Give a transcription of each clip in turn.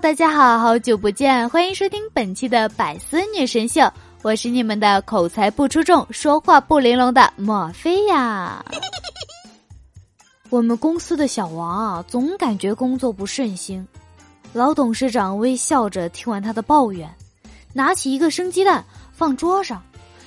大家好，好久不见，欢迎收听本期的百思女神秀，我是你们的口才不出众、说话不玲珑的莫菲呀。我们公司的小王啊，总感觉工作不顺心。老董事长微笑着听完他的抱怨，拿起一个生鸡蛋放桌上，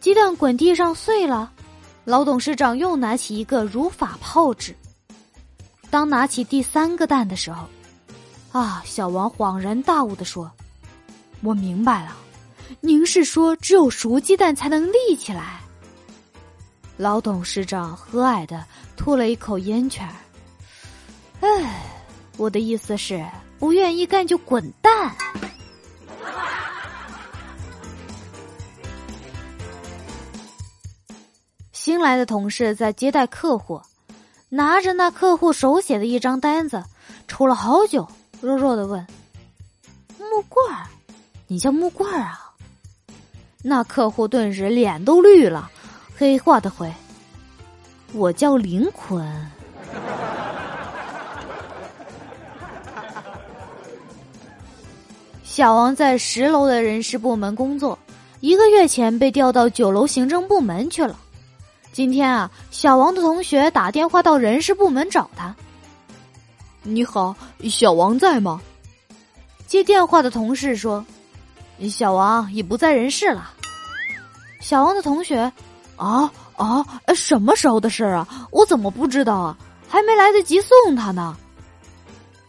鸡蛋滚地上碎了。老董事长又拿起一个如法炮制。当拿起第三个蛋的时候，啊！小王恍然大悟的说：“我明白了，您是说只有熟鸡蛋才能立起来？”老董事长和蔼的吐了一口烟圈儿。哎，我的意思是，不愿意干就滚蛋。新来的同事在接待客户，拿着那客户手写的一张单子，抽了好久。弱弱的问：“木棍儿，你叫木棍儿啊？”那客户顿时脸都绿了，黑化的回：“我叫林坤。”小王在十楼的人事部门工作，一个月前被调到九楼行政部门去了。今天啊，小王的同学打电话到人事部门找他。你好，小王在吗？接电话的同事说：“小王已不在人世了。”小王的同学：“啊啊，什么时候的事啊？我怎么不知道啊？还没来得及送他呢。”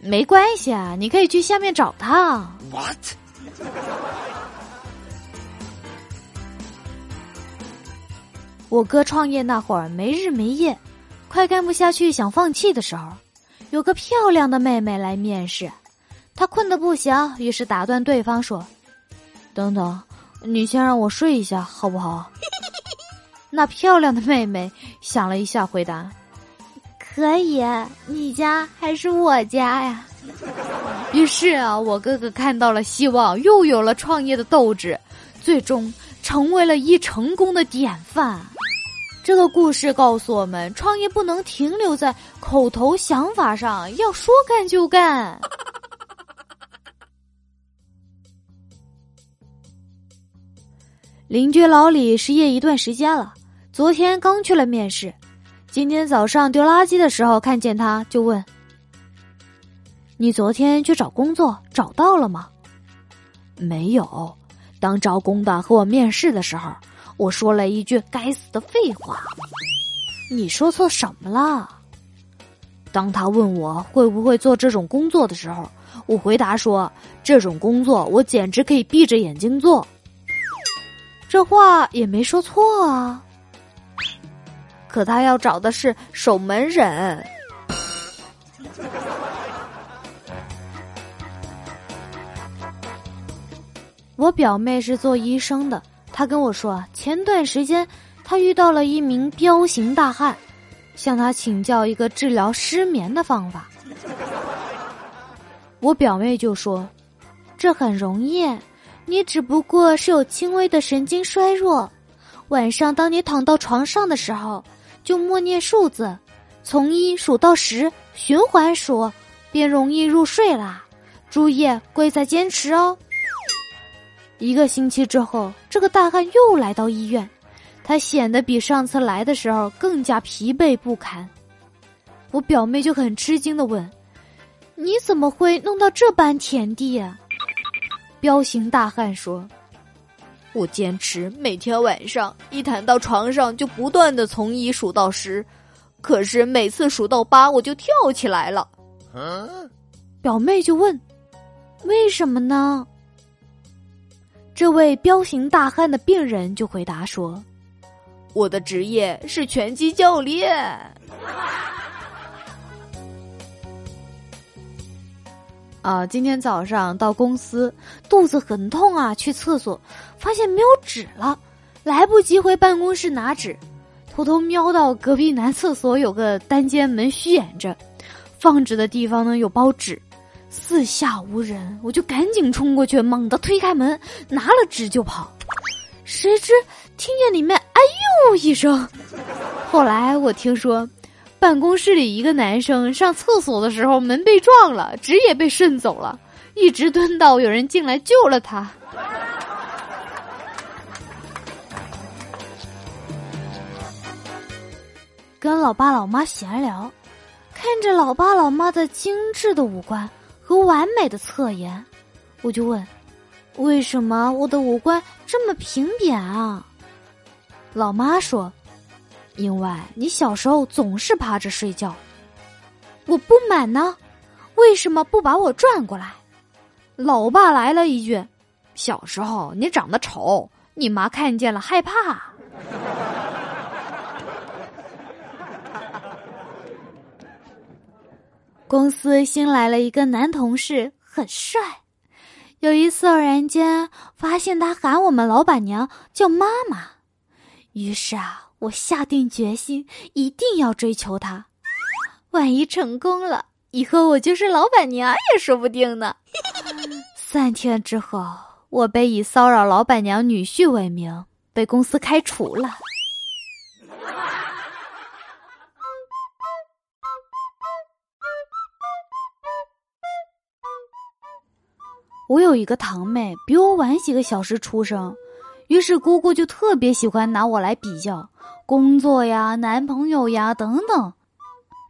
没关系啊，你可以去下面找他。What？我哥创业那会儿没日没夜，快干不下去想放弃的时候。有个漂亮的妹妹来面试，他困得不行，于是打断对方说：“等等，你先让我睡一下好不好？” 那漂亮的妹妹想了一下，回答：“可以，你家还是我家呀？” 于是啊，我哥哥看到了希望，又有了创业的斗志，最终成为了一成功的典范。这个故事告诉我们，创业不能停留在口头想法上，要说干就干。邻居老李失业一段时间了，昨天刚去了面试，今天早上丢垃圾的时候看见他，就问：“你昨天去找工作找到了吗？”“没有。”当招工的和我面试的时候。我说了一句该死的废话，你说错什么了？当他问我会不会做这种工作的时候，我回答说：“这种工作我简直可以闭着眼睛做。”这话也没说错啊。可他要找的是守门人。我表妹是做医生的。他跟我说，前段时间他遇到了一名彪形大汉，向他请教一个治疗失眠的方法。我表妹就说：“这很容易，你只不过是有轻微的神经衰弱。晚上当你躺到床上的时候，就默念数字，从一数到十，循环数，便容易入睡啦。注意，贵在坚持哦。”一个星期之后，这个大汉又来到医院，他显得比上次来的时候更加疲惫不堪。我表妹就很吃惊的问：“你怎么会弄到这般田地呀？”彪形大汉说：“我坚持每天晚上一躺到床上就不断的从一数到十，可是每次数到八我就跳起来了。”表妹就问：“为什么呢？”这位彪形大汉的病人就回答说：“我的职业是拳击教练。”啊，今天早上到公司，肚子很痛啊，去厕所发现没有纸了，来不及回办公室拿纸，偷偷瞄到隔壁男厕所有个单间门虚掩着，放纸的地方呢有包纸。四下无人，我就赶紧冲过去，猛地推开门，拿了纸就跑。谁知听见里面“哎呦”一声。后来我听说，办公室里一个男生上厕所的时候门被撞了，纸也被顺走了。一直蹲到有人进来救了他。跟老爸老妈闲聊，看着老爸老妈的精致的五官和完美的侧颜，我就问：为什么我的五官这么平扁啊？老妈说：“因为你小时候总是趴着睡觉。”我不满呢，为什么不把我转过来？老爸来了一句：“小时候你长得丑，你妈看见了害怕。”公司新来了一个男同事，很帅。有一次偶然间发现他喊我们老板娘叫妈妈，于是啊，我下定决心一定要追求他。万一成功了，以后我就是老板娘也说不定呢。三天之后，我被以骚扰老板娘女婿为名被公司开除了。我有一个堂妹，比我晚几个小时出生，于是姑姑就特别喜欢拿我来比较工作呀、男朋友呀等等。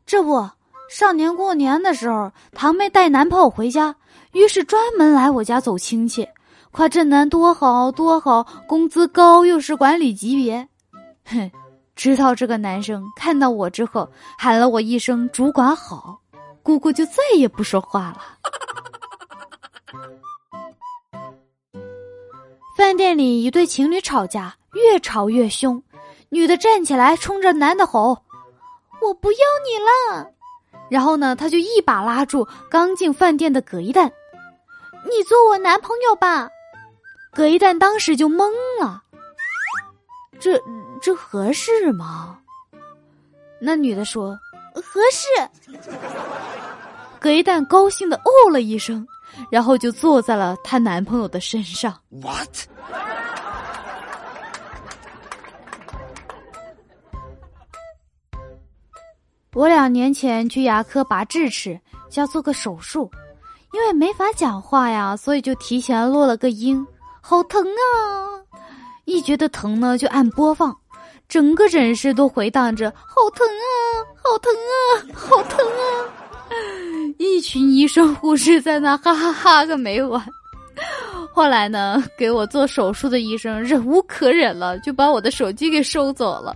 这不，上年过年的时候，堂妹带男朋友回家，于是专门来我家走亲戚，夸这男多好多好，工资高又是管理级别。哼，直到这个男生看到我之后，喊了我一声“主管好”，姑姑就再也不说话了。饭店里一对情侣吵架，越吵越凶。女的站起来冲着男的吼：“我不要你了！”然后呢，他就一把拉住刚进饭店的葛一蛋：“你做我男朋友吧！”葛一蛋当时就懵了：“这这合适吗？”那女的说：“合适。”葛一蛋高兴的哦了一声。然后就坐在了她男朋友的身上。What？我两年前去牙科拔智齿，要做个手术，因为没法讲话呀，所以就提前落了个音，好疼啊！一觉得疼呢，就按播放，整个诊室都回荡着“好疼啊，好疼啊，好疼啊”。一群医生护士在那哈哈哈个没完。后来呢，给我做手术的医生忍无可忍了，就把我的手机给收走了。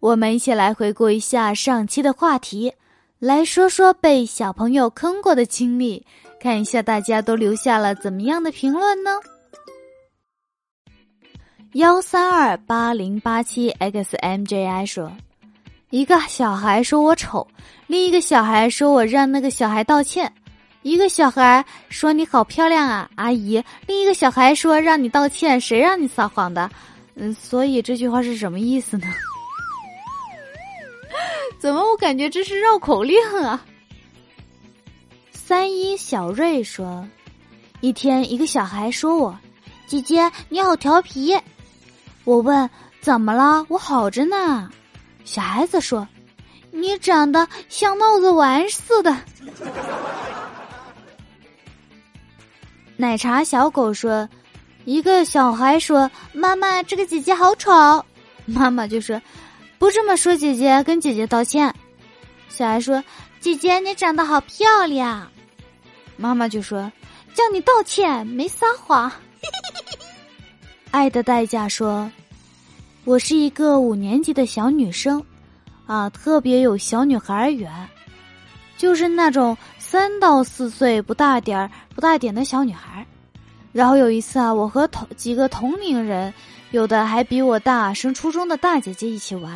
我们一起来回顾一下上期的话题，来说说被小朋友坑过的经历，看一下大家都留下了怎么样的评论呢？幺三二八零八七 xmji 说。一个小孩说我丑，另一个小孩说我让那个小孩道歉。一个小孩说你好漂亮啊，阿姨。另一个小孩说让你道歉，谁让你撒谎的？嗯，所以这句话是什么意思呢？怎么我感觉这是绕口令啊？三一小瑞说，一天一个小孩说我，姐姐你好调皮。我问怎么了？我好着呢。小孩子说：“你长得像帽子玩似的。” 奶茶小狗说：“一个小孩说，妈妈这个姐姐好丑。”妈妈就说：“不这么说，姐姐跟姐姐道歉。”小孩说：“姐姐你长得好漂亮。”妈妈就说：“叫你道歉，没撒谎。”爱的代价说。我是一个五年级的小女生，啊，特别有小女孩缘，就是那种三到四岁不大点儿、不大点的小女孩。然后有一次啊，我和同几个同龄人，有的还比我大，升初中的大姐姐一起玩，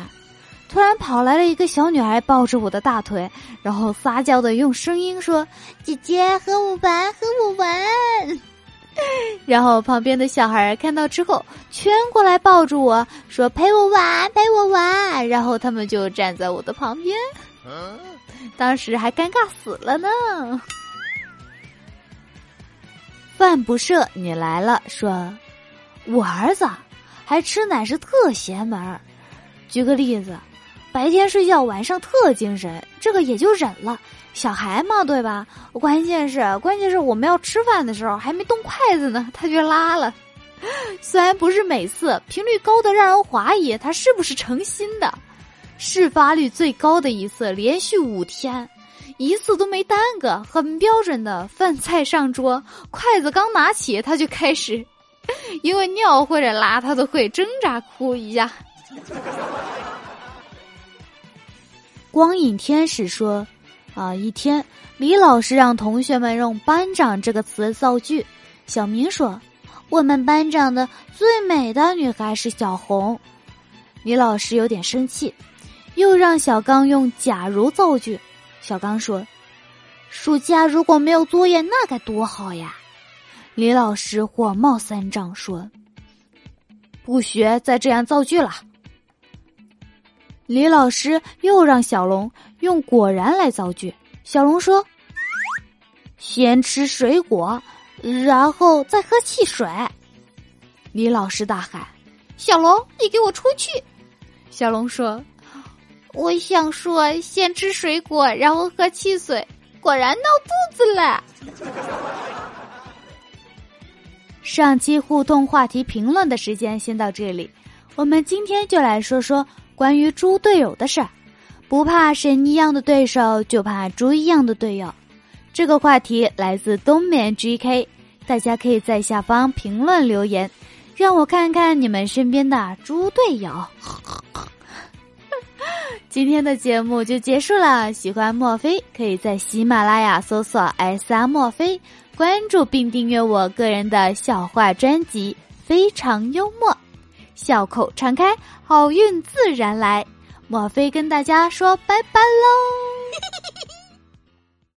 突然跑来了一个小女孩，抱着我的大腿，然后撒娇的用声音说：“姐姐和我玩，和我玩。” 然后旁边的小孩看到之后，圈过来抱住我说：“陪我玩，陪我玩。”然后他们就站在我的旁边，当时还尴尬死了呢。饭不设，你来了，说：“我儿子还吃奶是特邪门。”举个例子，白天睡觉，晚上特精神，这个也就忍了。小孩嘛，对吧？关键是，关键是我们要吃饭的时候还没动筷子呢，他就拉了。虽然不是每次，频率高的让人怀疑他是不是诚心的。事发率最高的一次，连续五天，一次都没耽搁，很标准的饭菜上桌，筷子刚拿起，他就开始，因为尿或者拉，他都会挣扎哭一下。光影天使说：“啊，一天，李老师让同学们用‘班长’这个词造句。小明说：‘我们班长的最美的女孩是小红。’李老师有点生气。”又让小刚用“假如”造句，小刚说：“暑假如果没有作业，那该多好呀！”李老师火冒三丈说：“不学再这样造句了。”李老师又让小龙用“果然”来造句，小龙说：“先吃水果，然后再喝汽水。”李老师大喊：“小龙，你给我出去！”小龙说。我想说，先吃水果，然后喝汽水，果然闹肚子了。上期互动话题评论的时间先到这里，我们今天就来说说关于猪队友的事儿。不怕神一样的对手，就怕猪一样的队友。这个话题来自冬眠 GK，大家可以在下方评论留言，让我看看你们身边的猪队友。今天的节目就结束了。喜欢墨菲，可以在喜马拉雅搜索 “S R 墨菲”，关注并订阅我个人的笑话专辑，非常幽默，笑口常开，好运自然来。莫非跟大家说拜拜喽？